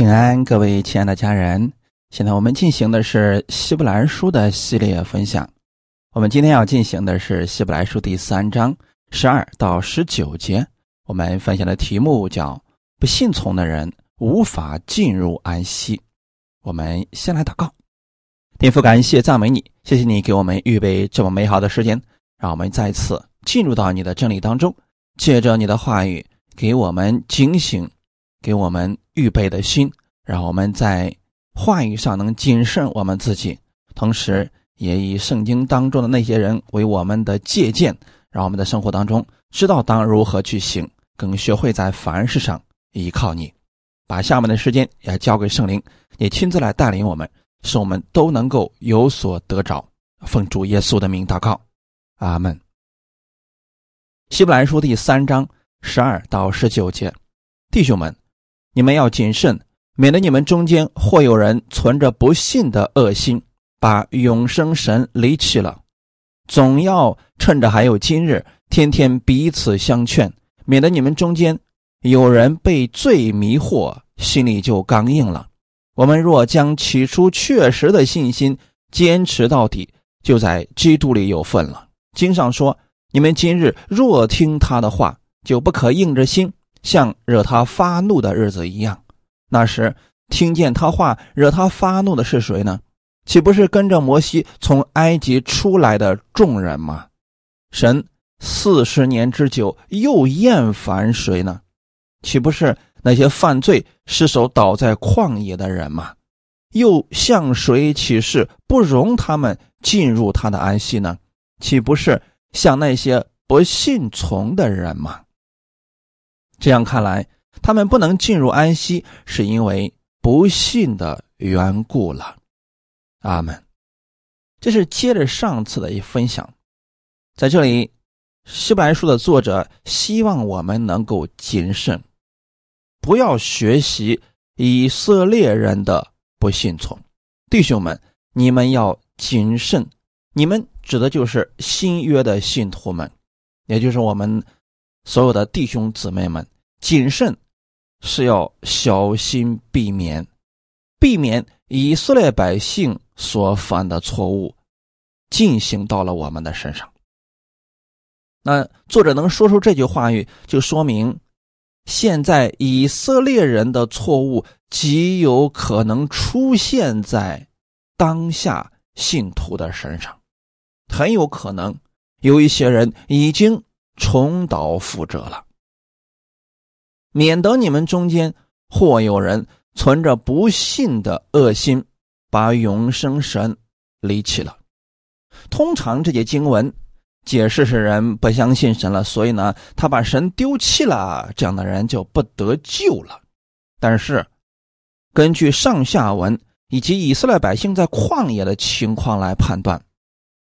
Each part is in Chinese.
平安，各位亲爱的家人，现在我们进行的是希伯来书的系列分享。我们今天要进行的是希伯来书第三章十二到十九节。我们分享的题目叫“不信从的人无法进入安息”。我们先来祷告，天父，感谢赞美你，谢谢你给我们预备这么美好的时间，让我们再次进入到你的真理当中，借着你的话语给我们警醒。给我们预备的心，让我们在话语上能谨慎我们自己，同时也以圣经当中的那些人为我们的借鉴，让我们的生活当中知道当如何去行，更学会在凡事上依靠你。把下面的时间也交给圣灵，也亲自来带领我们，使我们都能够有所得着。奉主耶稣的名祷告，阿门。希伯来书第三章十二到十九节，弟兄们。你们要谨慎，免得你们中间或有人存着不信的恶心，把永生神离弃了。总要趁着还有今日，天天彼此相劝，免得你们中间有人被罪迷惑，心里就刚硬了。我们若将起初确实的信心坚持到底，就在基督里有份了。经上说：“你们今日若听他的话，就不可硬着心。”像惹他发怒的日子一样，那时听见他话惹他发怒的是谁呢？岂不是跟着摩西从埃及出来的众人吗？神四十年之久又厌烦谁呢？岂不是那些犯罪失手倒在旷野的人吗？又向谁起誓不容他们进入他的安息呢？岂不是向那些不信从的人吗？这样看来，他们不能进入安息，是因为不信的缘故了。阿门。这是接着上次的一分享，在这里，希伯来书的作者希望我们能够谨慎，不要学习以色列人的不信从。弟兄们，你们要谨慎。你们指的就是新约的信徒们，也就是我们。所有的弟兄姊妹们，谨慎是要小心避免，避免以色列百姓所犯的错误进行到了我们的身上。那作者能说出这句话语，就说明现在以色列人的错误极有可能出现在当下信徒的身上，很有可能有一些人已经。重蹈覆辙了，免得你们中间或有人存着不信的恶心，把永生神离弃了。通常这些经文解释是人不相信神了，所以呢，他把神丢弃了，这样的人就不得救了。但是，根据上下文以及以色列百姓在旷野的情况来判断，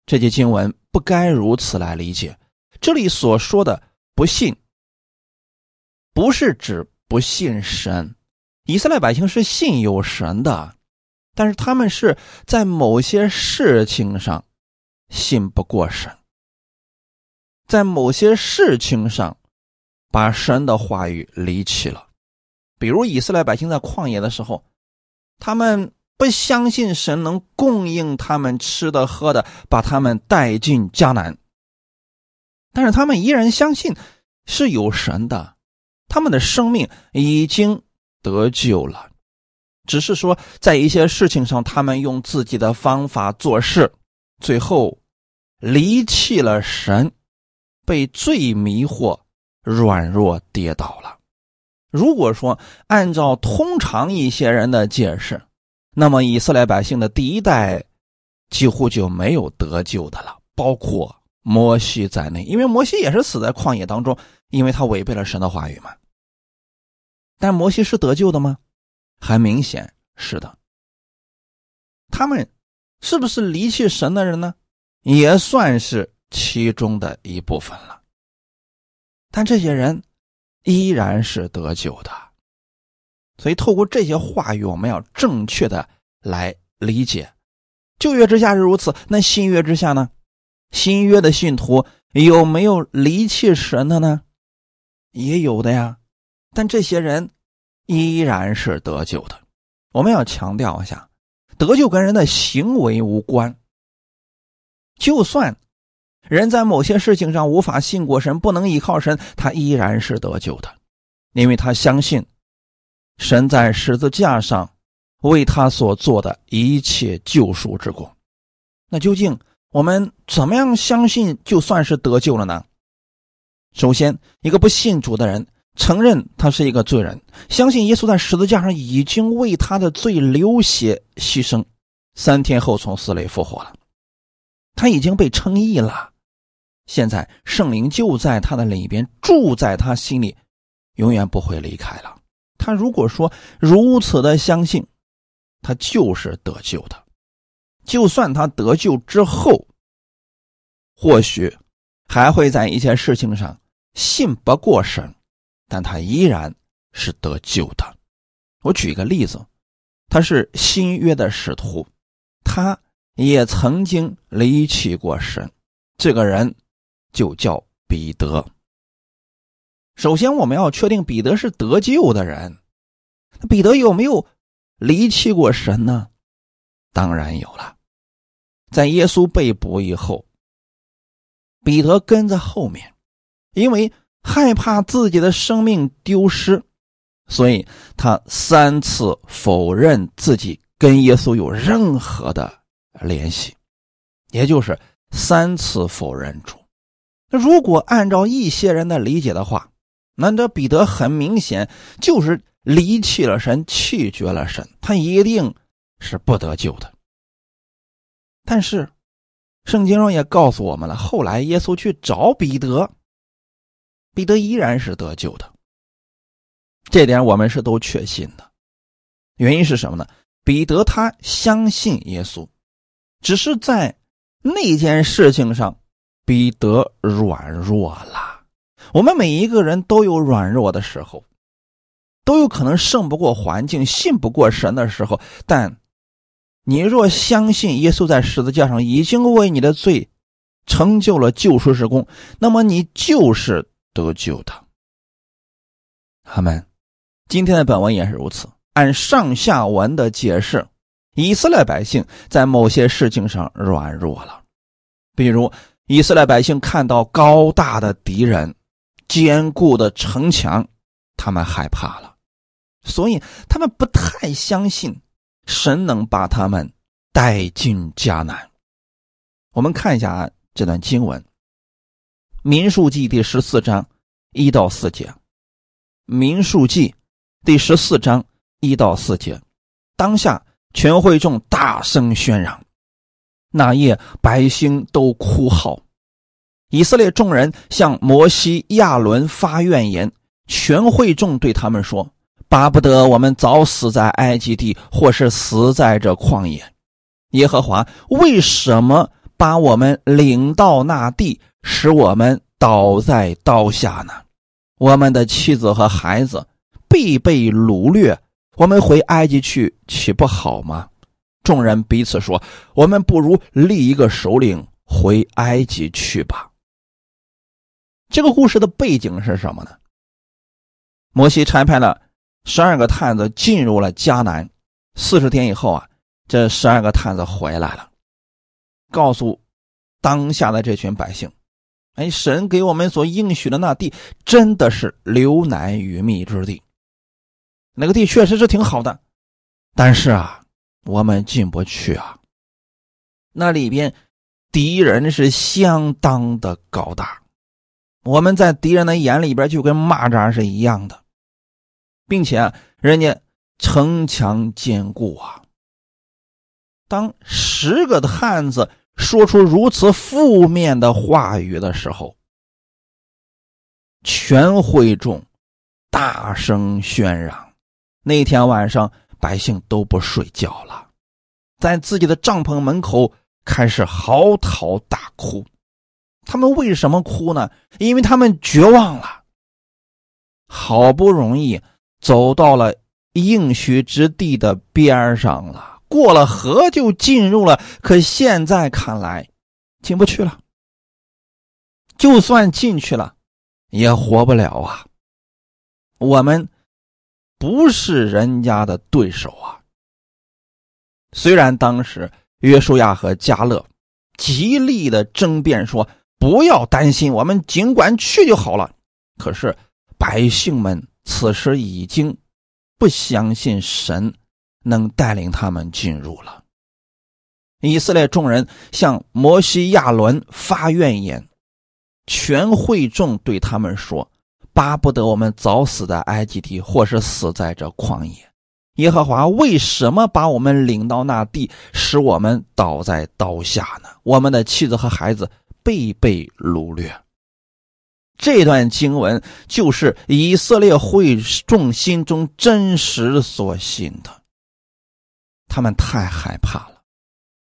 这些经文不该如此来理解。这里所说的不信，不是指不信神。以色列百姓是信有神的，但是他们是在某些事情上信不过神，在某些事情上把神的话语离弃了。比如以色列百姓在旷野的时候，他们不相信神能供应他们吃的喝的，把他们带进迦南。但是他们依然相信是有神的，他们的生命已经得救了，只是说在一些事情上，他们用自己的方法做事，最后离弃了神，被罪迷惑，软弱跌倒了。如果说按照通常一些人的解释，那么以色列百姓的第一代几乎就没有得救的了，包括。摩西在内，因为摩西也是死在旷野当中，因为他违背了神的话语嘛。但摩西是得救的吗？很明显是的。他们是不是离弃神的人呢？也算是其中的一部分了。但这些人依然是得救的，所以透过这些话语，我们要正确的来理解。旧约之下是如此，那新约之下呢？新约的信徒有没有离弃神的呢？也有的呀，但这些人依然是得救的。我们要强调一下，得救跟人的行为无关。就算人在某些事情上无法信过神，不能依靠神，他依然是得救的，因为他相信神在十字架上为他所做的一切救赎之功。那究竟我们怎么样相信就算是得救了呢？首先，一个不信主的人承认他是一个罪人，相信耶稣在十字架上已经为他的罪流血牺牲，三天后从死里复活了。他已经被称义了，现在圣灵就在他的里边，住在他心里，永远不会离开了。他如果说如此的相信，他就是得救的。就算他得救之后，或许还会在一些事情上信不过神，但他依然是得救的。我举一个例子，他是新约的使徒，他。也曾经离弃过神，这个人就叫彼得。首先，我们要确定彼得是得救的人。彼得有没有离弃过神呢？当然有了。在耶稣被捕以后，彼得跟在后面，因为害怕自己的生命丢失，所以他三次否认自己跟耶稣有任何的。联系，也就是三次否认主。那如果按照一些人的理解的话，那这彼得很明显就是离弃了神，弃绝了神，他一定是不得救的。但是，圣经上也告诉我们了，后来耶稣去找彼得，彼得依然是得救的。这点我们是都确信的。原因是什么呢？彼得他相信耶稣。只是在那件事情上，彼得软弱了。我们每一个人都有软弱的时候，都有可能胜不过环境、信不过神的时候。但你若相信耶稣在十字架上已经为你的罪成就了救赎之功，那么你就是得救的。阿门。今天的本文也是如此，按上下文的解释。以色列百姓在某些事情上软弱了，比如以色列百姓看到高大的敌人、坚固的城墙，他们害怕了，所以他们不太相信神能把他们带进迦南。我们看一下这段经文，《民数记》第十四章一到四节，《民数记》第十四章一到四节，当下。全会众大声喧嚷，那夜百姓都哭嚎。以色列众人向摩西、亚伦发怨言。全会众对他们说：“巴不得我们早死在埃及地，或是死在这旷野。耶和华为什么把我们领到那地，使我们倒在刀下呢？我们的妻子和孩子必被掳掠。”我们回埃及去岂不好吗？众人彼此说：“我们不如立一个首领回埃及去吧。”这个故事的背景是什么呢？摩西差派了十二个探子进入了迦南，四十天以后啊，这十二个探子回来了，告诉当下的这群百姓：“哎，神给我们所应许的那地，真的是流奶与蜜之地。”那个地确实是挺好的，但是啊，我们进不去啊。那里边敌人是相当的高大，我们在敌人的眼里边就跟蚂蚱是一样的，并且人家城墙坚固啊。当十个的汉子说出如此负面的话语的时候，全会众大声喧嚷。那天晚上，百姓都不睡觉了，在自己的帐篷门口开始嚎啕大哭。他们为什么哭呢？因为他们绝望了。好不容易走到了应许之地的边上了，过了河就进入了，可现在看来进不去了。就算进去了，也活不了啊！我们。不是人家的对手啊。虽然当时约书亚和加勒极力的争辩说不要担心，我们尽管去就好了，可是百姓们此时已经不相信神能带领他们进入了。以色列众人向摩西、亚伦发怨言，全会众对他们说：“巴不得我们早死在埃及地，或是死在这旷野。耶和华为什么把我们领到那地，使我们倒在刀下呢？我们的妻子和孩子被被掳掠。”这段经文就是以色列会众心中真实所信的，他们太害怕了。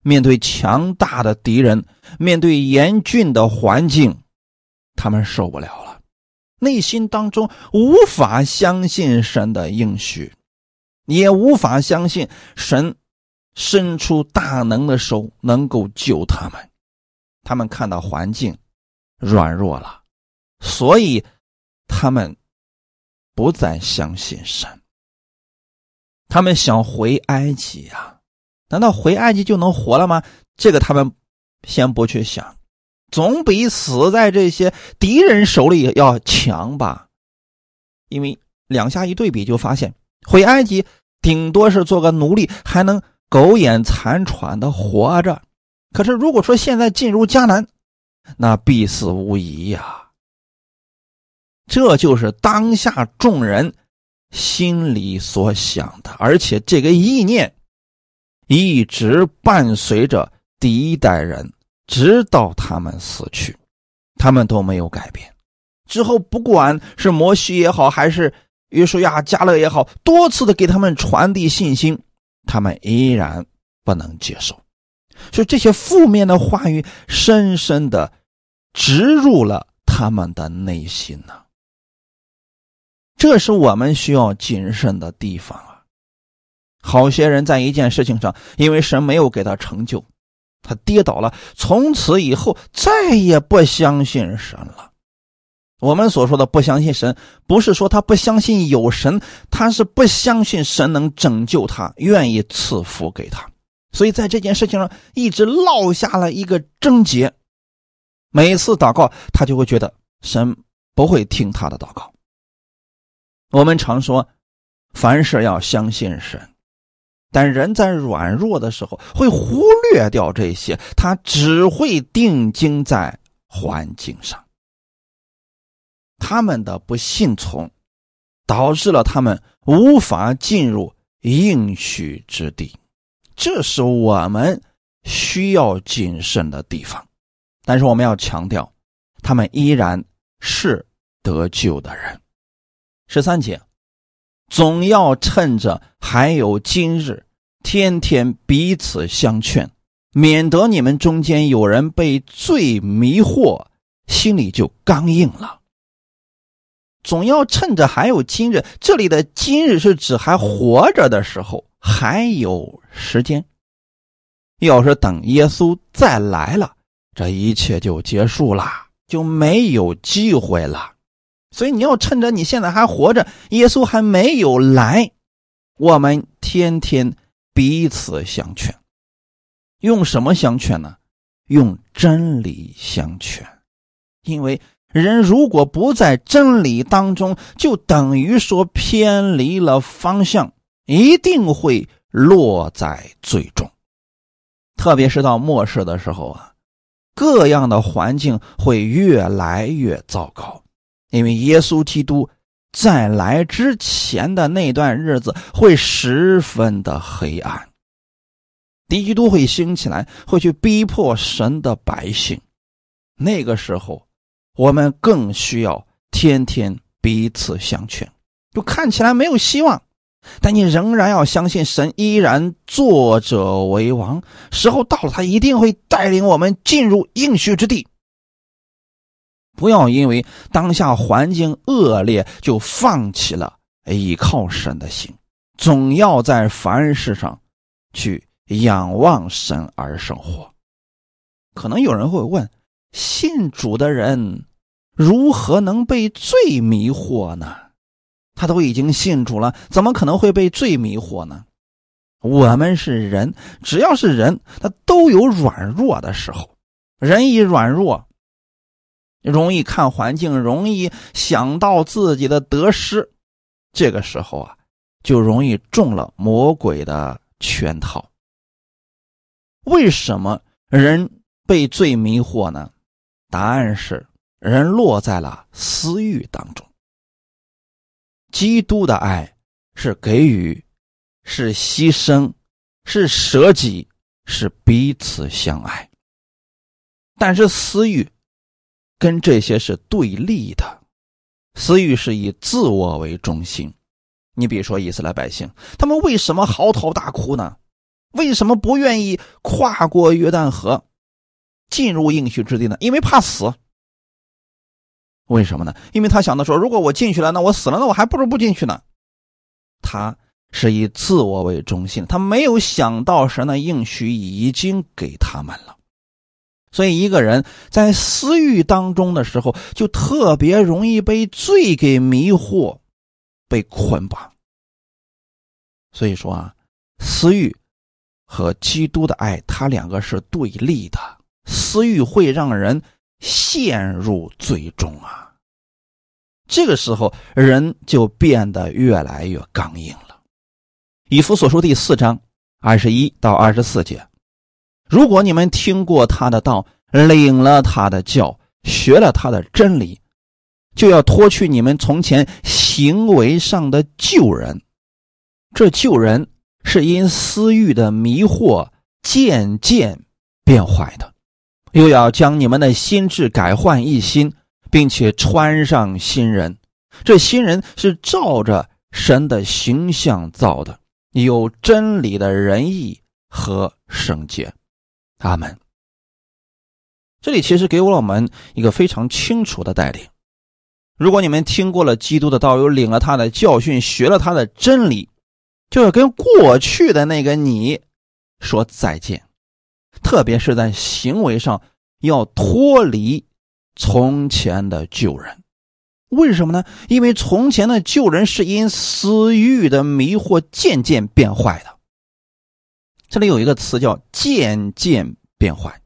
面对强大的敌人，面对严峻的环境，他们受不了了，内心当中无法相信神的应许，也无法相信神伸出大能的手能够救他们。他们看到环境软弱了，所以他们不再相信神。他们想回埃及呀。难道回埃及就能活了吗？这个他们先不去想，总比死在这些敌人手里要强吧。因为两下一对比，就发现回埃及顶多是做个奴隶，还能苟延残喘的活着。可是如果说现在进入迦南，那必死无疑呀。这就是当下众人心里所想的，而且这个意念。一直伴随着第一代人，直到他们死去，他们都没有改变。之后，不管是摩西也好，还是约书亚、加勒也好，多次的给他们传递信心，他们依然不能接受。所以，这些负面的话语深深的植入了他们的内心呢。这是我们需要谨慎的地方啊。好些人在一件事情上，因为神没有给他成就，他跌倒了，从此以后再也不相信神了。我们所说的不相信神，不是说他不相信有神，他是不相信神能拯救他，愿意赐福给他。所以在这件事情上一直落下了一个症结。每次祷告，他就会觉得神不会听他的祷告。我们常说，凡事要相信神。但人在软弱的时候会忽略掉这些，他只会定睛在环境上。他们的不信从，导致了他们无法进入应许之地，这是我们需要谨慎的地方。但是我们要强调，他们依然是得救的人。十三节。总要趁着还有今日，天天彼此相劝，免得你们中间有人被罪迷惑，心里就刚硬了。总要趁着还有今日，这里的今日是指还活着的时候，还有时间。要是等耶稣再来了，这一切就结束了，就没有机会了。所以你要趁着你现在还活着，耶稣还没有来，我们天天彼此相劝，用什么相劝呢？用真理相劝。因为人如果不在真理当中，就等于说偏离了方向，一定会落在最终。特别是到末世的时候啊，各样的环境会越来越糟糕。因为耶稣基督在来之前的那段日子会十分的黑暗，敌基督会兴起来，会去逼迫神的百姓。那个时候，我们更需要天天彼此相劝。就看起来没有希望，但你仍然要相信神依然作者为王。时候到了，他一定会带领我们进入应许之地。不要因为当下环境恶劣就放弃了依靠神的心，总要在凡事上去仰望神而生活。可能有人会问：信主的人如何能被罪迷惑呢？他都已经信主了，怎么可能会被罪迷惑呢？我们是人，只要是人，他都有软弱的时候。人一软弱，容易看环境，容易想到自己的得失，这个时候啊，就容易中了魔鬼的圈套。为什么人被罪迷惑呢？答案是人落在了私欲当中。基督的爱是给予，是牺牲，是舍己，是彼此相爱。但是私欲跟这些是对立的，私欲是以自我为中心。你比如说以色列百姓，他们为什么嚎啕大哭呢？为什么不愿意跨过约旦河，进入应许之地呢？因为怕死。为什么呢？因为他想的说，如果我进去了，那我死了，那我还不如不进去呢。他是以自我为中心，他没有想到神的应许已经给他们了。所以，一个人在私欲当中的时候，就特别容易被罪给迷惑，被捆绑。所以说啊，私欲和基督的爱，它两个是对立的。私欲会让人陷入最终啊，这个时候人就变得越来越刚硬了。以弗所书第四章二十一到二十四节。如果你们听过他的道，领了他的教，学了他的真理，就要脱去你们从前行为上的旧人。这旧人是因私欲的迷惑渐渐变坏的，又要将你们的心智改换一新，并且穿上新人。这新人是照着神的形象造的，有真理的仁义和圣洁。阿门。这里其实给我们一个非常清楚的带领：如果你们听过了基督的道，又领了他的教训，学了他的真理，就要跟过去的那个你说再见。特别是在行为上要脱离从前的旧人。为什么呢？因为从前的旧人是因私欲的迷惑渐渐变坏的。这里有一个词叫“渐渐变坏”，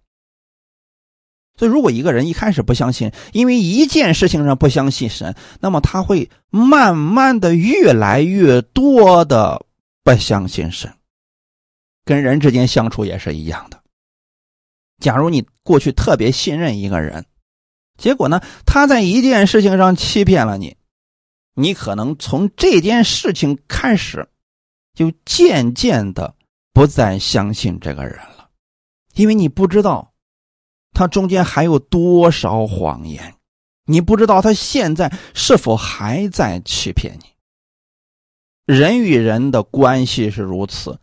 所以如果一个人一开始不相信，因为一件事情上不相信神，那么他会慢慢的越来越多的不相信神。跟人之间相处也是一样的。假如你过去特别信任一个人，结果呢，他在一件事情上欺骗了你，你可能从这件事情开始，就渐渐的。不再相信这个人了，因为你不知道他中间还有多少谎言，你不知道他现在是否还在欺骗你。人与人的关系是如此，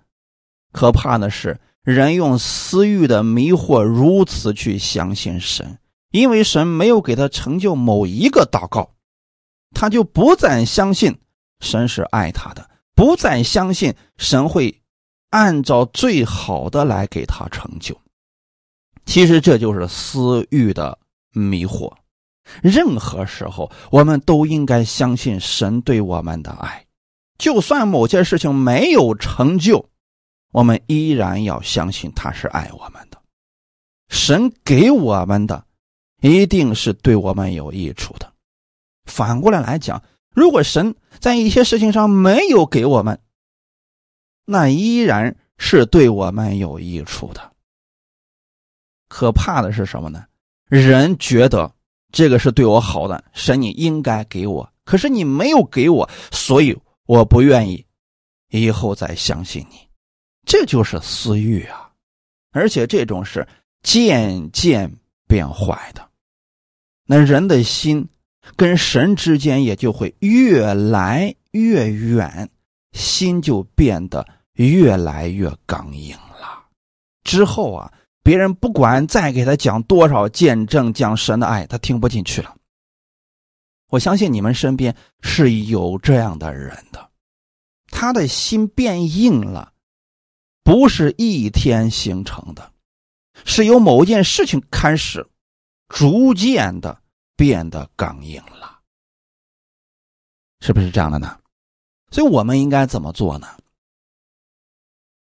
可怕的是人用私欲的迷惑如此去相信神，因为神没有给他成就某一个祷告，他就不再相信神是爱他的，不再相信神会。按照最好的来给他成就，其实这就是私欲的迷惑。任何时候，我们都应该相信神对我们的爱，就算某件事情没有成就，我们依然要相信他是爱我们的。神给我们的，一定是对我们有益处的。反过来来讲，如果神在一些事情上没有给我们，那依然是对我们有益处的。可怕的是什么呢？人觉得这个是对我好的，神你应该给我，可是你没有给我，所以我不愿意以后再相信你。这就是私欲啊！而且这种是渐渐变坏的。那人的心跟神之间也就会越来越远，心就变得。越来越刚硬了，之后啊，别人不管再给他讲多少见证，讲神的爱，他听不进去了。我相信你们身边是有这样的人的，他的心变硬了，不是一天形成的，是由某件事情开始，逐渐的变得刚硬了。是不是这样的呢？所以我们应该怎么做呢？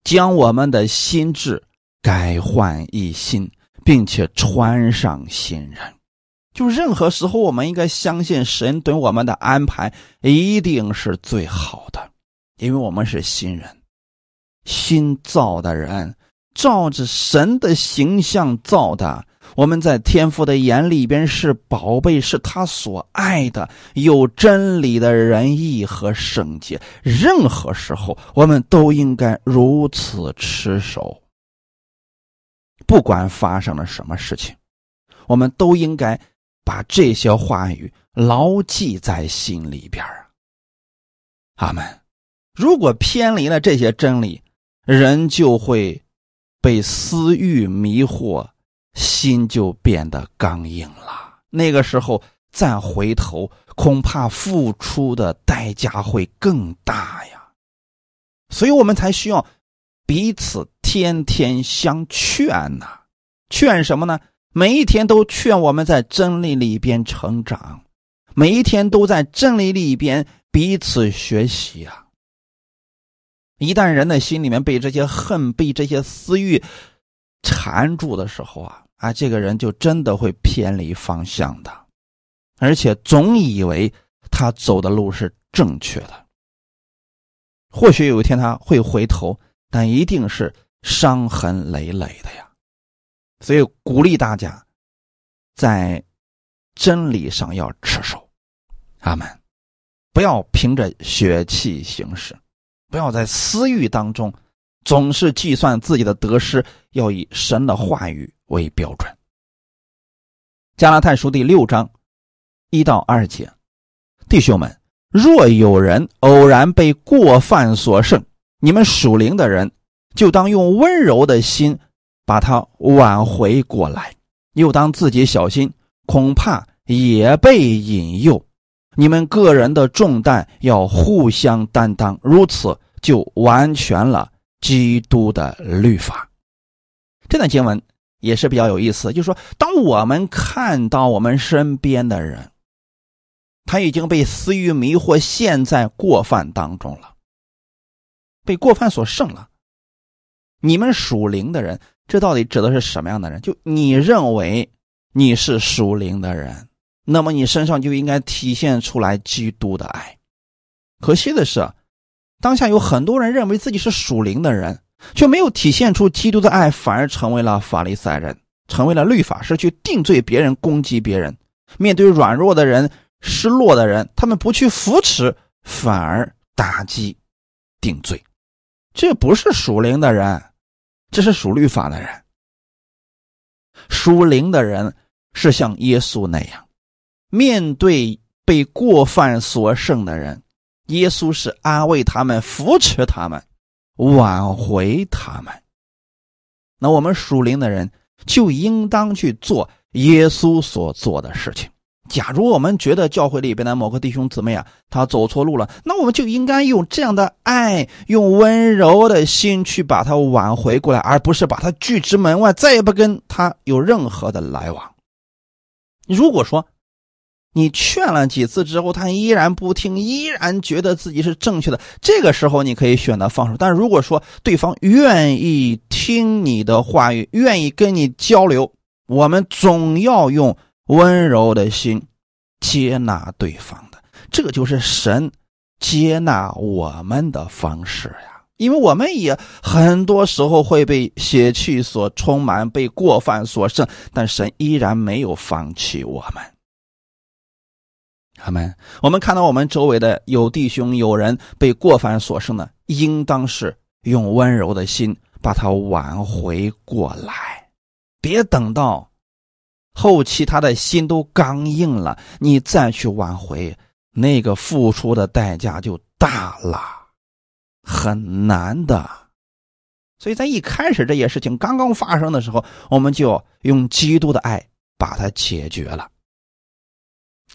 将我们的心智改换一新，并且穿上新人。就任何时候，我们应该相信神对我们的安排一定是最好的，因为我们是新人，新造的人，照着神的形象造的。我们在天父的眼里边是宝贝，是他所爱的，有真理的仁义和圣洁。任何时候，我们都应该如此持守。不管发生了什么事情，我们都应该把这些话语牢记在心里边啊阿门。如果偏离了这些真理，人就会被私欲迷惑。心就变得刚硬了，那个时候再回头，恐怕付出的代价会更大呀。所以我们才需要彼此天天相劝呐。劝什么呢？每一天都劝我们在真理里边成长，每一天都在真理里边彼此学习啊。一旦人的心里面被这些恨、被这些私欲缠住的时候啊。啊，这个人就真的会偏离方向的，而且总以为他走的路是正确的。或许有一天他会回头，但一定是伤痕累累的呀。所以鼓励大家在真理上要持守，阿门。不要凭着血气行事，不要在私欲当中总是计算自己的得失，要以神的话语。为标准。加拉太书第六章一到二节，弟兄们，若有人偶然被过犯所胜，你们属灵的人就当用温柔的心把他挽回过来，又当自己小心，恐怕也被引诱。你们个人的重担要互相担当，如此就完全了基督的律法。这段经文。也是比较有意思，就是说，当我们看到我们身边的人，他已经被私欲迷惑，陷在过犯当中了，被过犯所胜了。你们属灵的人，这到底指的是什么样的人？就你认为你是属灵的人，那么你身上就应该体现出来基督的爱。可惜的是，当下有很多人认为自己是属灵的人。却没有体现出基督的爱，反而成为了法利赛人，成为了律法师，去定罪别人、攻击别人。面对软弱的人、失落的人，他们不去扶持，反而打击、定罪。这不是属灵的人，这是属律法的人。属灵的人是像耶稣那样，面对被过犯所胜的人，耶稣是安慰他们、扶持他们。挽回他们，那我们属灵的人就应当去做耶稣所做的事情。假如我们觉得教会里边的某个弟兄姊妹啊，他走错路了，那我们就应该用这样的爱，用温柔的心去把他挽回过来，而不是把他拒之门外，再也不跟他有任何的来往。如果说，你劝了几次之后，他依然不听，依然觉得自己是正确的。这个时候，你可以选择放手。但如果说对方愿意听你的话语，愿意跟你交流，我们总要用温柔的心接纳对方的。这就是神接纳我们的方式呀。因为我们也很多时候会被血气所充满，被过犯所胜，但神依然没有放弃我们。阿们，我们看到我们周围的有弟兄有人被过犯所胜的，应当是用温柔的心把他挽回过来，别等到后期他的心都刚硬了，你再去挽回，那个付出的代价就大了，很难的。所以在一开始这些事情刚刚发生的时候，我们就用基督的爱把它解决了。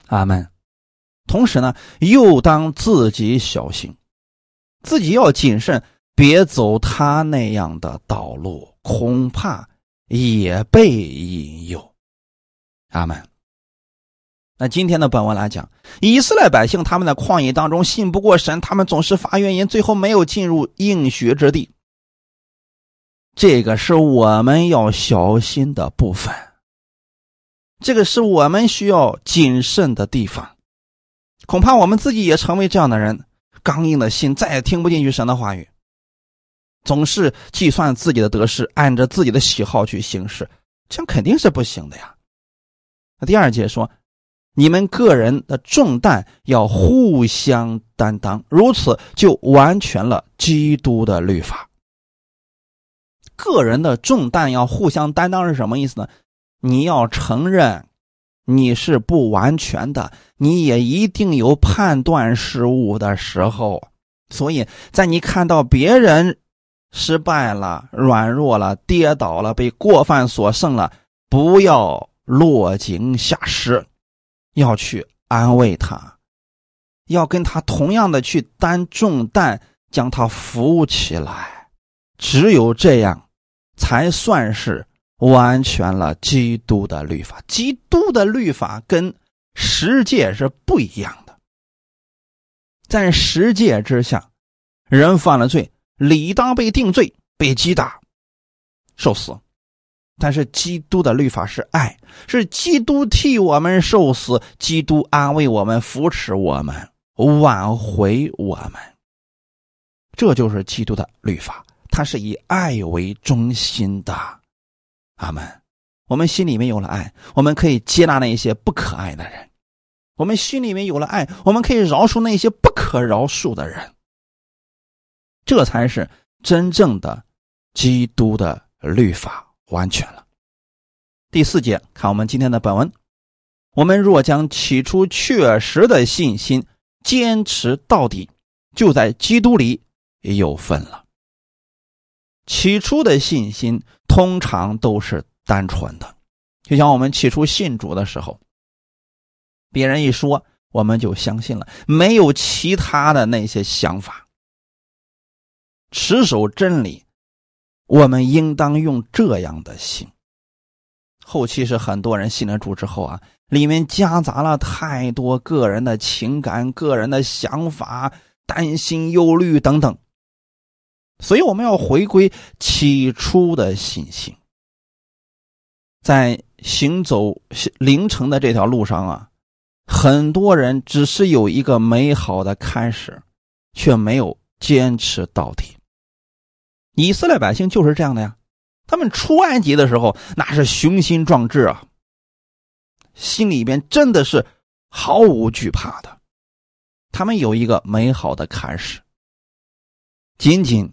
阿门。同时呢，又当自己小心，自己要谨慎，别走他那样的道路，恐怕也被引诱。阿门。那今天的本文来讲，以色列百姓他们在旷野当中信不过神，他们总是发怨言，最后没有进入应许之地。这个是我们要小心的部分，这个是我们需要谨慎的地方。恐怕我们自己也成为这样的人，刚硬的心再也听不进去神的话语，总是计算自己的得失，按着自己的喜好去行事，这样肯定是不行的呀。那第二节说。你们个人的重担要互相担当，如此就完全了基督的律法。个人的重担要互相担当是什么意思呢？你要承认你是不完全的，你也一定有判断失误的时候。所以在你看到别人失败了、软弱了、跌倒了、被过犯所胜了，不要落井下石。要去安慰他，要跟他同样的去担重担，将他扶起来。只有这样，才算是完全了基督的律法。基督的律法跟十诫是不一样的。在十诫之下，人犯了罪，理当被定罪、被击打、受死。但是基督的律法是爱，是基督替我们受死，基督安慰我们、扶持我们、挽回我们。这就是基督的律法，它是以爱为中心的。阿门。我们心里面有了爱，我们可以接纳那些不可爱的人；我们心里面有了爱，我们可以饶恕那些不可饶恕的人。这才是真正的基督的律法。完全了。第四节，看我们今天的本文。我们若将起初确实的信心坚持到底，就在基督里有份了。起初的信心通常都是单纯的，就像我们起初信主的时候，别人一说，我们就相信了，没有其他的那些想法，持守真理。我们应当用这样的心。后期是很多人信了主之后啊，里面夹杂了太多个人的情感、个人的想法、担心、忧虑等等，所以我们要回归起初的信心。在行走凌晨的这条路上啊，很多人只是有一个美好的开始，却没有坚持到底。以色列百姓就是这样的呀，他们出埃及的时候那是雄心壮志啊，心里边真的是毫无惧怕的。他们有一个美好的开始，仅仅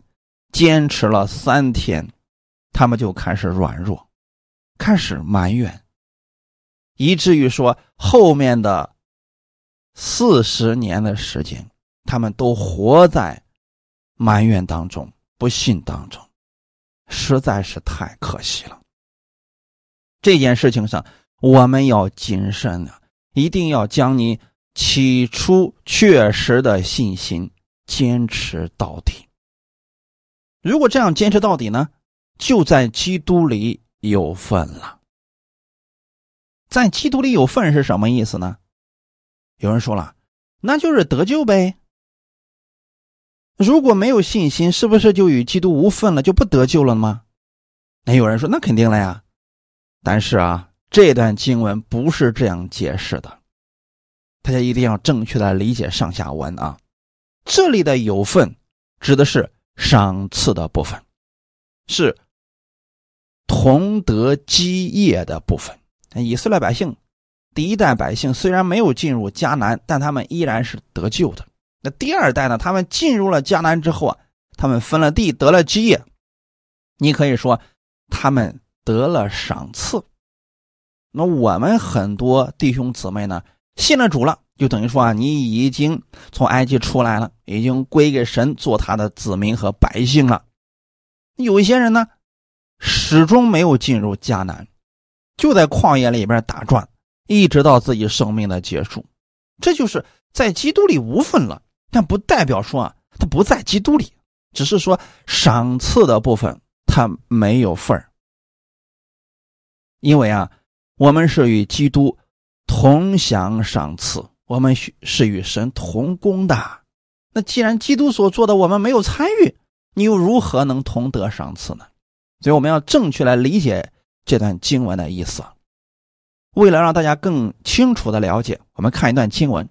坚持了三天，他们就开始软弱，开始埋怨，以至于说后面的四十年的时间，他们都活在埋怨当中。不信当中，实在是太可惜了。这件事情上，我们要谨慎的，一定要将你起初确实的信心坚持到底。如果这样坚持到底呢，就在基督里有份了。在基督里有份是什么意思呢？有人说了，那就是得救呗。如果没有信心，是不是就与基督无份了，就不得救了吗？那有人说，那肯定了呀。但是啊，这段经文不是这样解释的，大家一定要正确的理解上下文啊。这里的有份指的是赏赐的部分，是同得基业的部分。以色列百姓，第一代百姓虽然没有进入迦南，但他们依然是得救的。那第二代呢？他们进入了迦南之后啊，他们分了地，得了基业。你可以说，他们得了赏赐。那我们很多弟兄姊妹呢，信了主了，就等于说啊，你已经从埃及出来了，已经归给神，做他的子民和百姓了。有一些人呢，始终没有进入迦南，就在旷野里边打转，一直到自己生命的结束。这就是在基督里无份了。但不代表说啊，他不在基督里，只是说赏赐的部分他没有份儿。因为啊，我们是与基督同享赏赐，我们是与神同工的。那既然基督所做的我们没有参与，你又如何能同得赏赐呢？所以我们要正确来理解这段经文的意思。为了让大家更清楚的了解，我们看一段经文：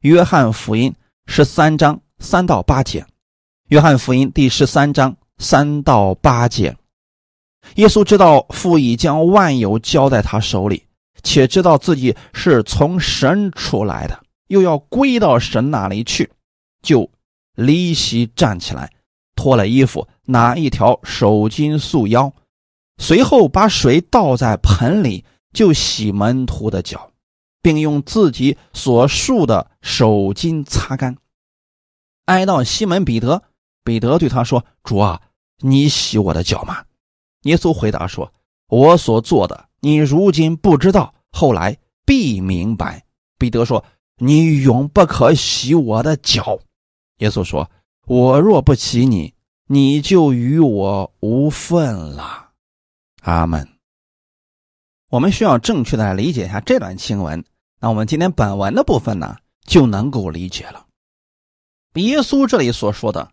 约翰福音十三章三到八节。约翰福音第十三章三到八节，耶稣知道父已将万有交在他手里，且知道自己是从神出来的，又要归到神那里去，就离席站起来，脱了衣服，拿一条手巾束腰，随后把水倒在盆里，就洗门徒的脚，并用自己所束的手巾擦干。挨到西门彼得。彼得对他说：“主啊，你洗我的脚吗？”耶稣回答说：“我所做的，你如今不知道，后来必明白。”彼得说：“你永不可洗我的脚。”耶稣说：“我若不洗你，你就与我无份了。”阿门。我们需要正确的理解一下这段经文，那我们今天本文的部分呢，就能够理解了。耶稣这里所说的。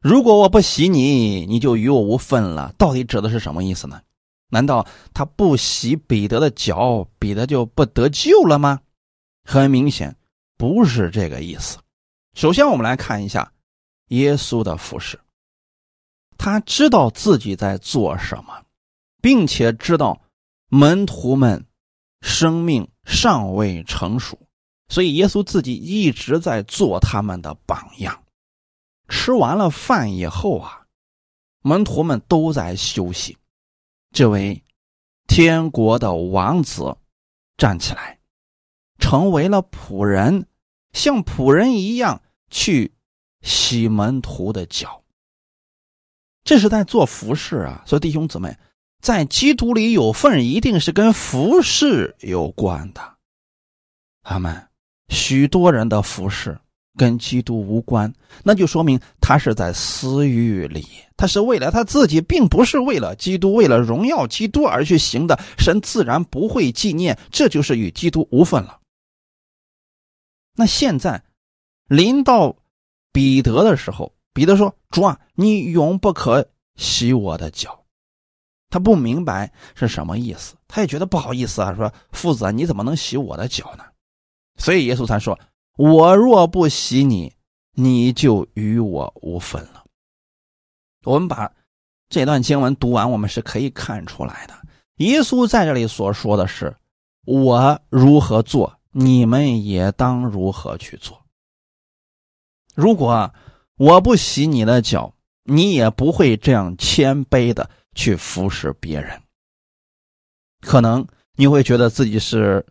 如果我不洗你，你就与我无份了。到底指的是什么意思呢？难道他不洗彼得的脚，彼得就不得救了吗？很明显，不是这个意思。首先，我们来看一下耶稣的服饰。他知道自己在做什么，并且知道门徒们生命尚未成熟，所以耶稣自己一直在做他们的榜样。吃完了饭以后啊，门徒们都在休息。这位天国的王子站起来，成为了仆人，像仆人一样去洗门徒的脚。这是在做服饰啊！所以弟兄姊妹，在基督里有份，一定是跟服饰有关的。他们许多人的服饰。跟基督无关，那就说明他是在私欲里，他是为了他自己，并不是为了基督，为了荣耀基督而去行的。神自然不会纪念，这就是与基督无分了。那现在临到彼得的时候，彼得说：“主啊，你永不可洗我的脚。”他不明白是什么意思，他也觉得不好意思啊，说：“父子，你怎么能洗我的脚呢？”所以耶稣才说。我若不洗你，你就与我无分了。我们把这段经文读完，我们是可以看出来的。耶稣在这里所说的是：“我如何做，你们也当如何去做。”如果我不洗你的脚，你也不会这样谦卑的去服侍别人。可能你会觉得自己是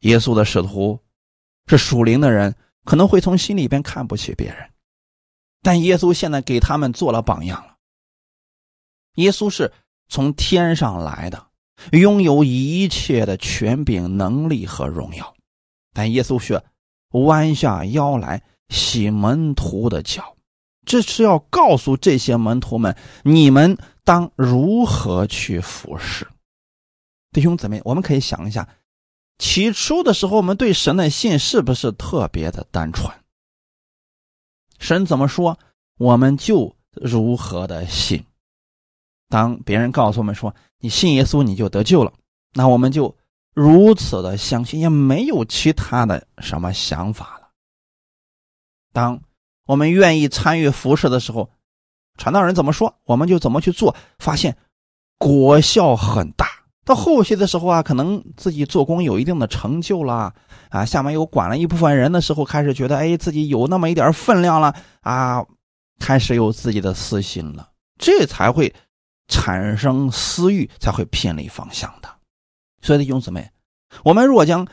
耶稣的使徒。是属灵的人可能会从心里边看不起别人，但耶稣现在给他们做了榜样了。耶稣是从天上来的，拥有一切的权柄、能力和荣耀，但耶稣却弯下腰来洗门徒的脚，这是要告诉这些门徒们：你们当如何去服侍弟兄姊妹。我们可以想一下。起初的时候，我们对神的信是不是特别的单纯？神怎么说，我们就如何的信。当别人告诉我们说你信耶稣你就得救了，那我们就如此的相信，也没有其他的什么想法了。当我们愿意参与服侍的时候，传道人怎么说，我们就怎么去做，发现果效很大。到后期的时候啊，可能自己做工有一定的成就了啊，下面又管了一部分人的时候，开始觉得哎，自己有那么一点分量了啊，开始有自己的私心了，这才会产生私欲，才会偏离方向的。所以弟兄姊妹，我们若将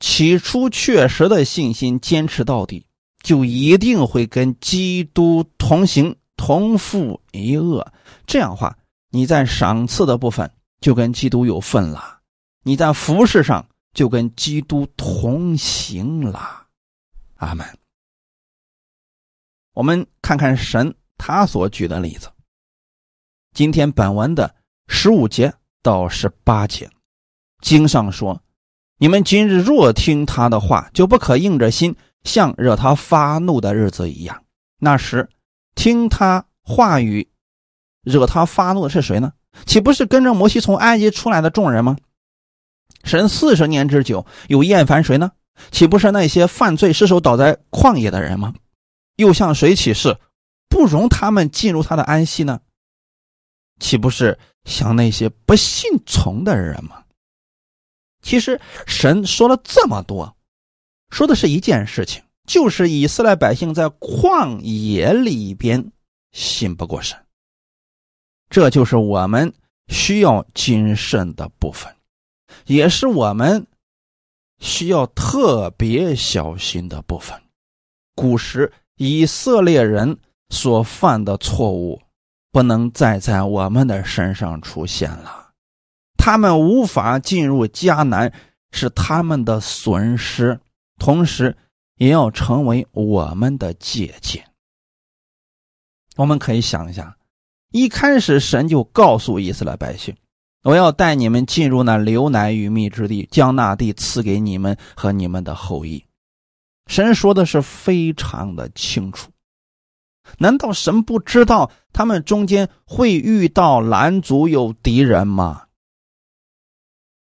起初确实的信心坚持到底，就一定会跟基督同行，同负一恶。这样的话，你在赏赐的部分。就跟基督有份了，你在服饰上就跟基督同行了，阿门。我们看看神他所举的例子。今天本文的十五节到十八节，经上说，你们今日若听他的话，就不可硬着心，像惹他发怒的日子一样。那时听他话语、惹他发怒的是谁呢？岂不是跟着摩西从埃及出来的众人吗？神四十年之久，有厌烦谁呢？岂不是那些犯罪失手倒在旷野的人吗？又向谁起誓，不容他们进入他的安息呢？岂不是向那些不信从的人吗？其实神说了这么多，说的是一件事情，就是以色列百姓在旷野里边信不过神。这就是我们需要谨慎的部分，也是我们需要特别小心的部分。古时以色列人所犯的错误。不能再在我们的身上出现了，他们无法进入迦南是他们的损失，同时也要成为我们的借鉴。我们可以想一下，一开始神就告诉以色列百姓：“我要带你们进入那流奶与蜜之地，将那地赐给你们和你们的后裔。”神说的是非常的清楚。难道神不知道他们中间会遇到拦阻有敌人吗？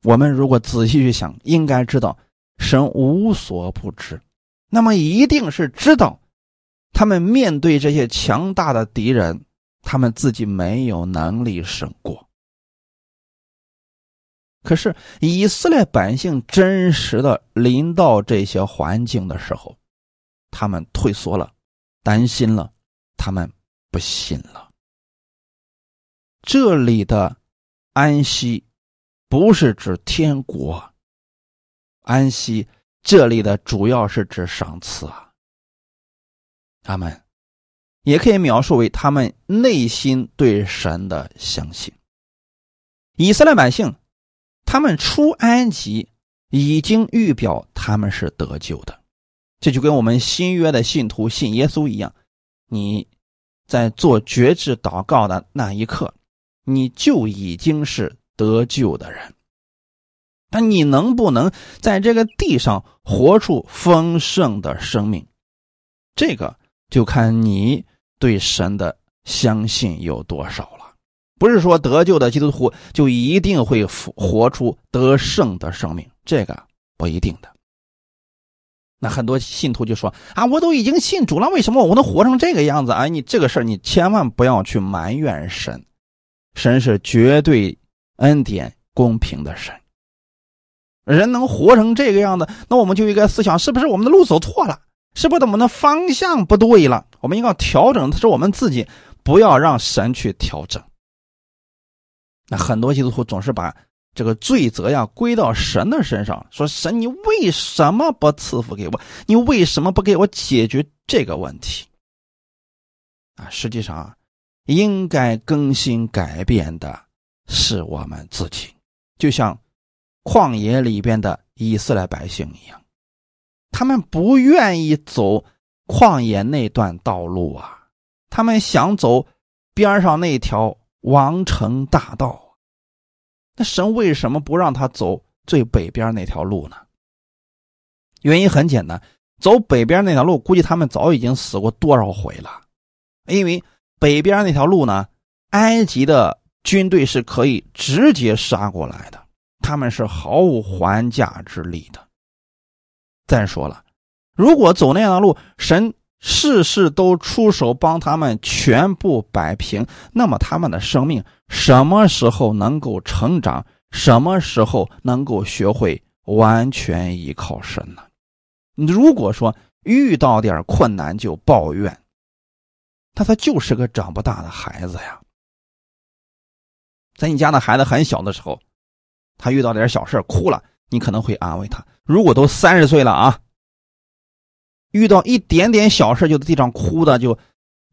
我们如果仔细去想，应该知道神无所不知，那么一定是知道他们面对这些强大的敌人，他们自己没有能力胜过。可是以色列百姓真实的临到这些环境的时候，他们退缩了，担心了。他们不信了。这里的安息不是指天国，安息这里的主要是指赏赐啊。他们也可以描述为他们内心对神的相信。以色列百姓，他们出埃及已经预表他们是得救的，这就跟我们新约的信徒信耶稣一样。你在做绝志祷告的那一刻，你就已经是得救的人。但你能不能在这个地上活出丰盛的生命，这个就看你对神的相信有多少了。不是说得救的基督徒就一定会活出得胜的生命，这个不一定的。那很多信徒就说：“啊，我都已经信主了，为什么我能活成这个样子？”哎，你这个事儿，你千万不要去埋怨神，神是绝对恩典公平的神。人能活成这个样子，那我们就应该思想：是不是我们的路走错了？是不是我们的方向不对了？我们应该调整，是我们自己，不要让神去调整。那很多基督徒总是把。这个罪责呀，归到神的身上。说神，你为什么不赐福给我？你为什么不给我解决这个问题？啊，实际上，应该更新改变的是我们自己。就像旷野里边的以色列百姓一样，他们不愿意走旷野那段道路啊，他们想走边上那条王城大道。那神为什么不让他走最北边那条路呢？原因很简单，走北边那条路，估计他们早已经死过多少回了。因为北边那条路呢，埃及的军队是可以直接杀过来的，他们是毫无还价之力的。再说了，如果走那样的路，神。事事都出手帮他们全部摆平，那么他们的生命什么时候能够成长？什么时候能够学会完全依靠神呢？如果说遇到点困难就抱怨，那他就是个长不大的孩子呀。在你家的孩子很小的时候，他遇到点小事哭了，你可能会安慰他。如果都三十岁了啊。遇到一点点小事就在地上哭的，就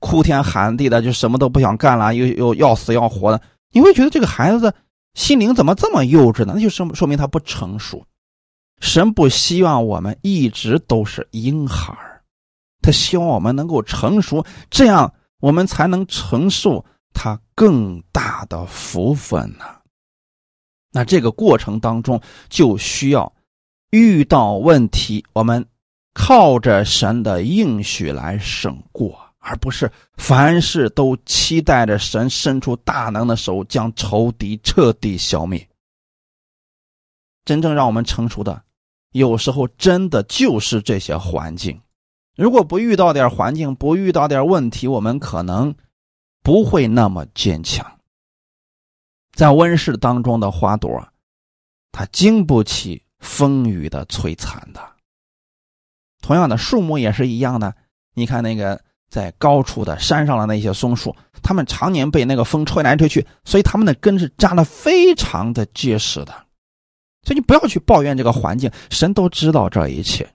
哭天喊地的，就什么都不想干了，又又要死要活的。你会觉得这个孩子心灵怎么这么幼稚呢？那就说说明他不成熟。神不希望我们一直都是婴孩他希望我们能够成熟，这样我们才能承受他更大的福分呢。那这个过程当中就需要遇到问题，我们靠着神的应许来胜过，而不是凡事都期待着神伸出大能的手，将仇敌彻底消灭。真正让我们成熟的，有时候真的就是这些环境。如果不遇到点环境，不遇到点问题，我们可能不会那么坚强。在温室当中的花朵，它经不起风雨的摧残的。同样的，树木也是一样的。你看那个在高处的山上的那些松树，它们常年被那个风吹来吹去，所以它们的根是扎的非常的结实的。所以你不要去抱怨这个环境，神都知道这一切，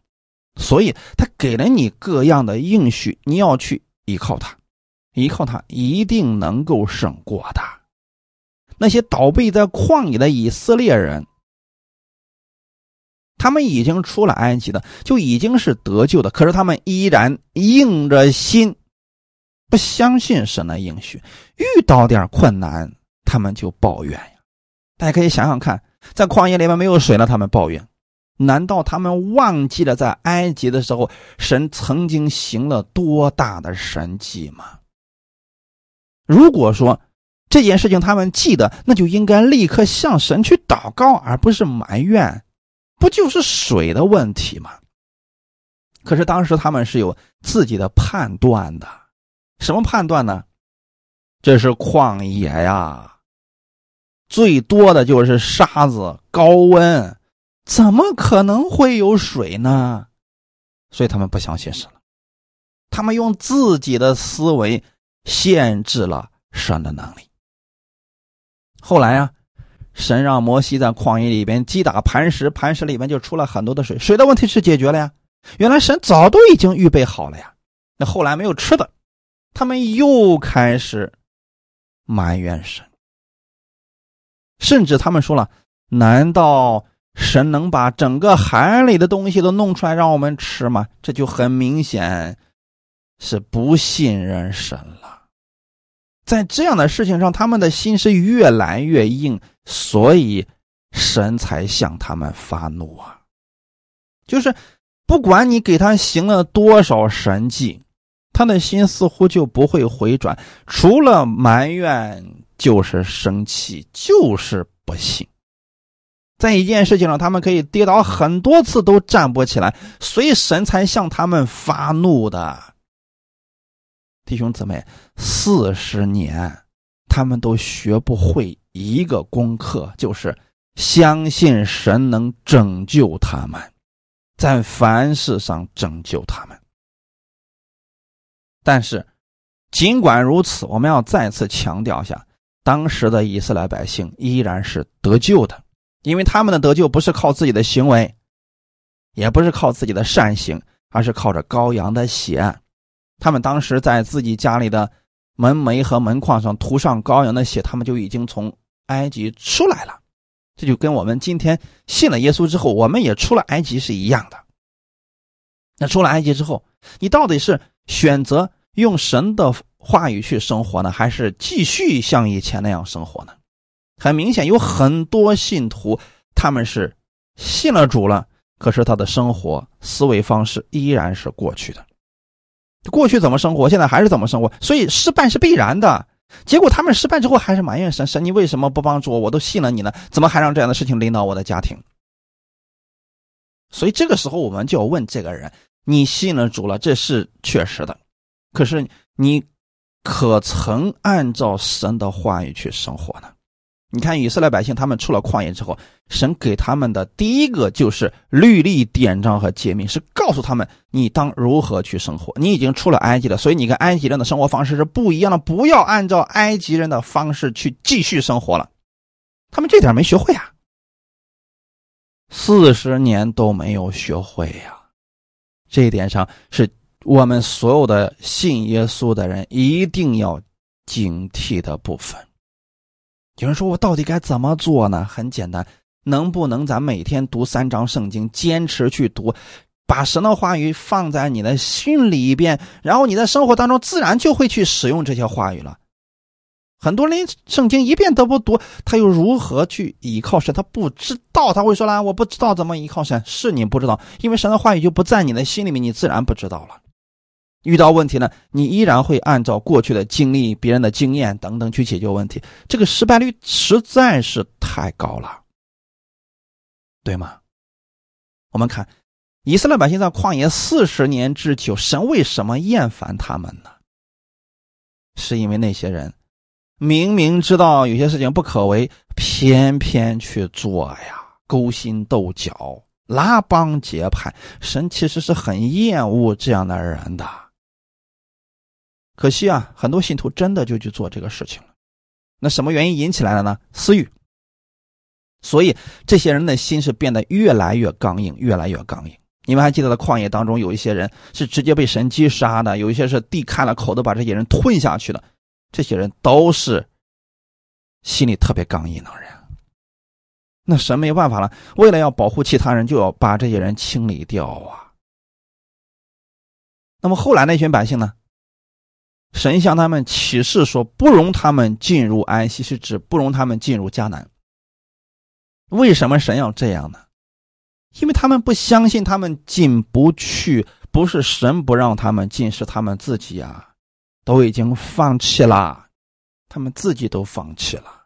所以他给了你各样的应许，你要去依靠他，依靠他一定能够胜过的。那些倒闭在旷野的以色列人，他们已经出了埃及的，就已经是得救的，可是他们依然硬着心，不相信神的应许，遇到点困难，他们就抱怨呀。大家可以想想看。在旷野里面没有水了，他们抱怨。难道他们忘记了在埃及的时候，神曾经行了多大的神迹吗？如果说这件事情他们记得，那就应该立刻向神去祷告，而不是埋怨。不就是水的问题吗？可是当时他们是有自己的判断的，什么判断呢？这是旷野呀。最多的就是沙子，高温，怎么可能会有水呢？所以他们不相信神了，他们用自己的思维限制了神的能力。后来啊，神让摩西在旷野里边击打磐石，磐石里面就出了很多的水，水的问题是解决了呀。原来神早都已经预备好了呀。那后来没有吃的，他们又开始埋怨神。甚至他们说了：“难道神能把整个海里的东西都弄出来让我们吃吗？”这就很明显是不信任神了。在这样的事情上，他们的心是越来越硬，所以神才向他们发怒啊！就是不管你给他行了多少神迹，他的心似乎就不会回转，除了埋怨。就是生气，就是不信。在一件事情上，他们可以跌倒很多次都站不起来，所以神才向他们发怒的。弟兄姊妹，四十年，他们都学不会一个功课，就是相信神能拯救他们，在凡事上拯救他们。但是，尽管如此，我们要再次强调一下。当时的以色列百姓依然是得救的，因为他们的得救不是靠自己的行为，也不是靠自己的善行，而是靠着羔羊的血。他们当时在自己家里的门楣和门框上涂上羔羊的血，他们就已经从埃及出来了。这就跟我们今天信了耶稣之后，我们也出了埃及是一样的。那出了埃及之后，你到底是选择用神的？话语去生活呢，还是继续像以前那样生活呢？很明显，有很多信徒他们是信了主了，可是他的生活思维方式依然是过去的。过去怎么生活，现在还是怎么生活，所以失败是必然的。结果他们失败之后还是埋怨神：神，你为什么不帮助我？我都信了你呢，怎么还让这样的事情领导我的家庭？所以这个时候我们就要问这个人：你信了主了，这是确实的，可是你。可曾按照神的话语去生活呢？你看以色列百姓，他们出了旷野之后，神给他们的第一个就是律例典章和诫命，是告诉他们你当如何去生活。你已经出了埃及了，所以你跟埃及人的生活方式是不一样的，不要按照埃及人的方式去继续生活了。他们这点没学会啊，四十年都没有学会呀，这一点上是。我们所有的信耶稣的人一定要警惕的部分。有人说：“我到底该怎么做呢？”很简单，能不能咱每天读三章圣经，坚持去读，把神的话语放在你的心里边，然后你在生活当中自然就会去使用这些话语了。很多人圣经一遍都不读，他又如何去依靠神？他不知道，他会说啦：“我不知道怎么依靠神。”是你不知道，因为神的话语就不在你的心里面，你自然不知道了。遇到问题呢，你依然会按照过去的经历、别人的经验等等去解决问题，这个失败率实在是太高了，对吗？我们看以色列百姓在旷野四十年之久，神为什么厌烦他们呢？是因为那些人。明明知道有些事情不可为，偏偏去做呀，勾心斗角、拉帮结派。神其实是很厌恶这样的人的。可惜啊，很多信徒真的就去做这个事情了。那什么原因引起来的呢？私欲。所以这些人的心是变得越来越刚硬，越来越刚硬。你们还记得，在旷野当中，有一些人是直接被神击杀的，有一些是地开了口都把这些人吞下去的。这些人都是心里特别刚硬的人，那神没办法了，为了要保护其他人，就要把这些人清理掉啊。那么后来那群百姓呢？神向他们启示说，不容他们进入安息，是指不容他们进入迦南。为什么神要这样呢？因为他们不相信他们进不去，不是神不让他们进，是他们自己啊。都已经放弃了，他们自己都放弃了。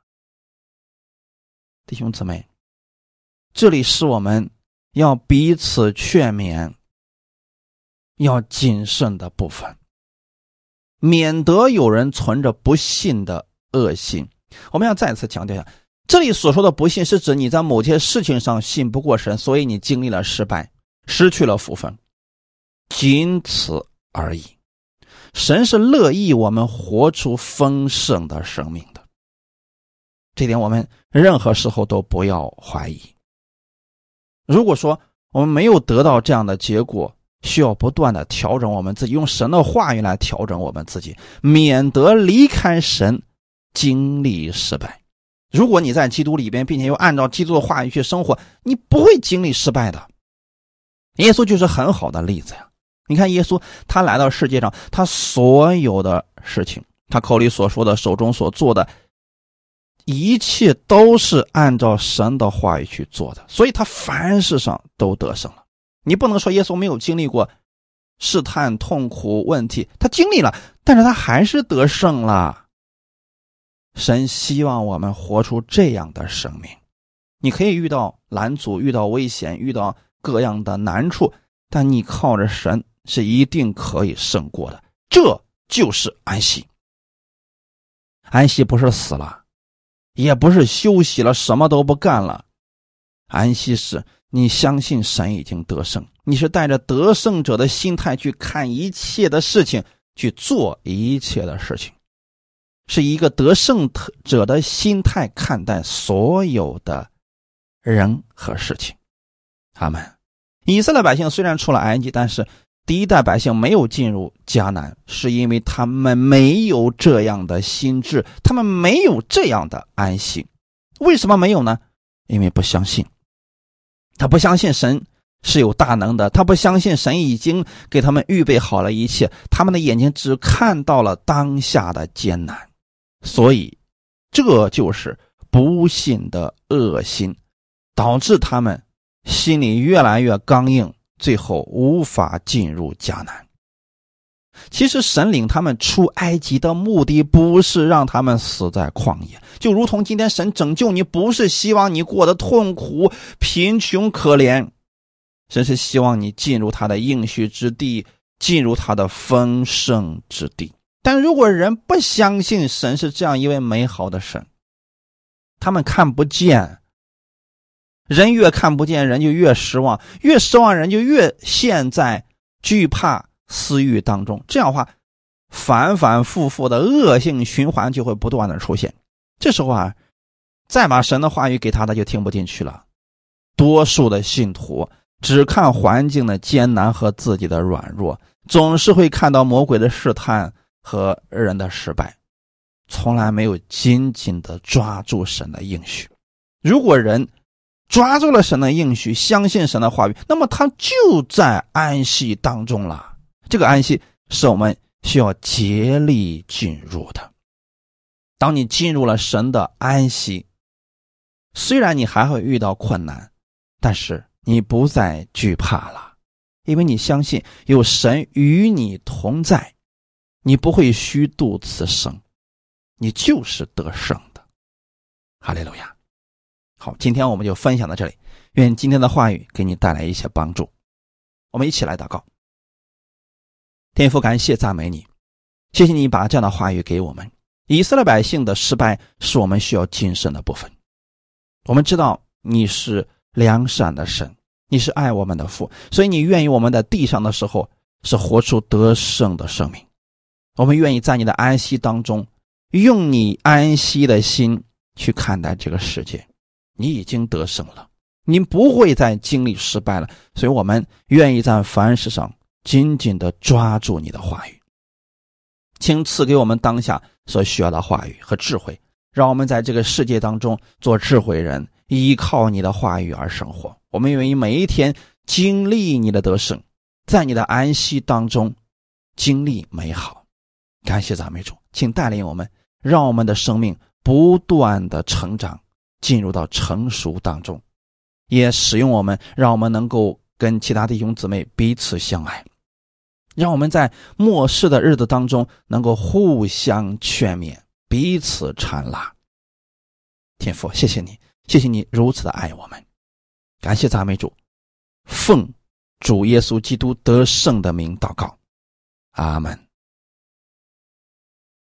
弟兄姊妹，这里是我们要彼此劝勉、要谨慎的部分，免得有人存着不信的恶心。我们要再次强调一下，这里所说的不信，是指你在某些事情上信不过神，所以你经历了失败，失去了福分，仅此而已。神是乐意我们活出丰盛的生命的，这点我们任何时候都不要怀疑。如果说我们没有得到这样的结果，需要不断的调整我们自己，用神的话语来调整我们自己，免得离开神，经历失败。如果你在基督里边，并且又按照基督的话语去生活，你不会经历失败的。耶稣就是很好的例子呀。你看，耶稣他来到世界上，他所有的事情，他口里所说的，手中所做的，一切都是按照神的话语去做的，所以他凡事上都得胜了。你不能说耶稣没有经历过试探、痛苦、问题，他经历了，但是他还是得胜了。神希望我们活出这样的生命。你可以遇到拦阻、遇到危险、遇到各样的难处，但你靠着神。是一定可以胜过的，这就是安息。安息不是死了，也不是休息了，什么都不干了。安息是你相信神已经得胜，你是带着得胜者的心态去看一切的事情，去做一切的事情，是一个得胜者的心态看待所有的人和事情。他们以色列百姓虽然出了埃及，但是。第一代百姓没有进入迦南，是因为他们没有这样的心智，他们没有这样的安心。为什么没有呢？因为不相信，他不相信神是有大能的，他不相信神已经给他们预备好了一切，他们的眼睛只看到了当下的艰难，所以这就是不信的恶心，导致他们心里越来越刚硬。最后无法进入迦南。其实神领他们出埃及的目的不是让他们死在旷野，就如同今天神拯救你，不是希望你过得痛苦、贫穷、可怜，神是希望你进入他的应许之地，进入他的丰盛之地。但如果人不相信神是这样一位美好的神，他们看不见。人越看不见，人就越失望；越失望，人就越陷在惧怕、私欲当中。这样的话，反反复复的恶性循环就会不断的出现。这时候啊，再把神的话语给他，他就听不进去了。多数的信徒只看环境的艰难和自己的软弱，总是会看到魔鬼的试探和人的失败，从来没有紧紧的抓住神的应许。如果人，抓住了神的应许，相信神的话语，那么他就在安息当中了。这个安息是我们需要竭力进入的。当你进入了神的安息，虽然你还会遇到困难，但是你不再惧怕了，因为你相信有神与你同在，你不会虚度此生，你就是得胜的。哈利路亚！好，今天我们就分享到这里，愿今天的话语给你带来一些帮助。我们一起来祷告。天父，感谢赞美你，谢谢你把这样的话语给我们。以色列百姓的失败是我们需要谨慎的部分。我们知道你是良善的神，你是爱我们的父，所以你愿意我们在地上的时候是活出得胜的生命。我们愿意在你的安息当中，用你安息的心去看待这个世界。你已经得胜了，你不会再经历失败了，所以我们愿意在凡事上。紧紧的抓住你的话语，请赐给我们当下所需要的话语和智慧，让我们在这个世界当中做智慧人，依靠你的话语而生活。我们愿意每一天经历你的得胜，在你的安息当中经历美好。感谢赞美主，请带领我们，让我们的生命不断的成长，进入到成熟当中，也使用我们，让我们能够跟其他弟兄姊妹彼此相爱。让我们在末世的日子当中，能够互相劝勉，彼此缠拉。天父，谢谢你，谢谢你如此的爱我们，感谢赞美主，奉主耶稣基督得胜的名祷告，阿门。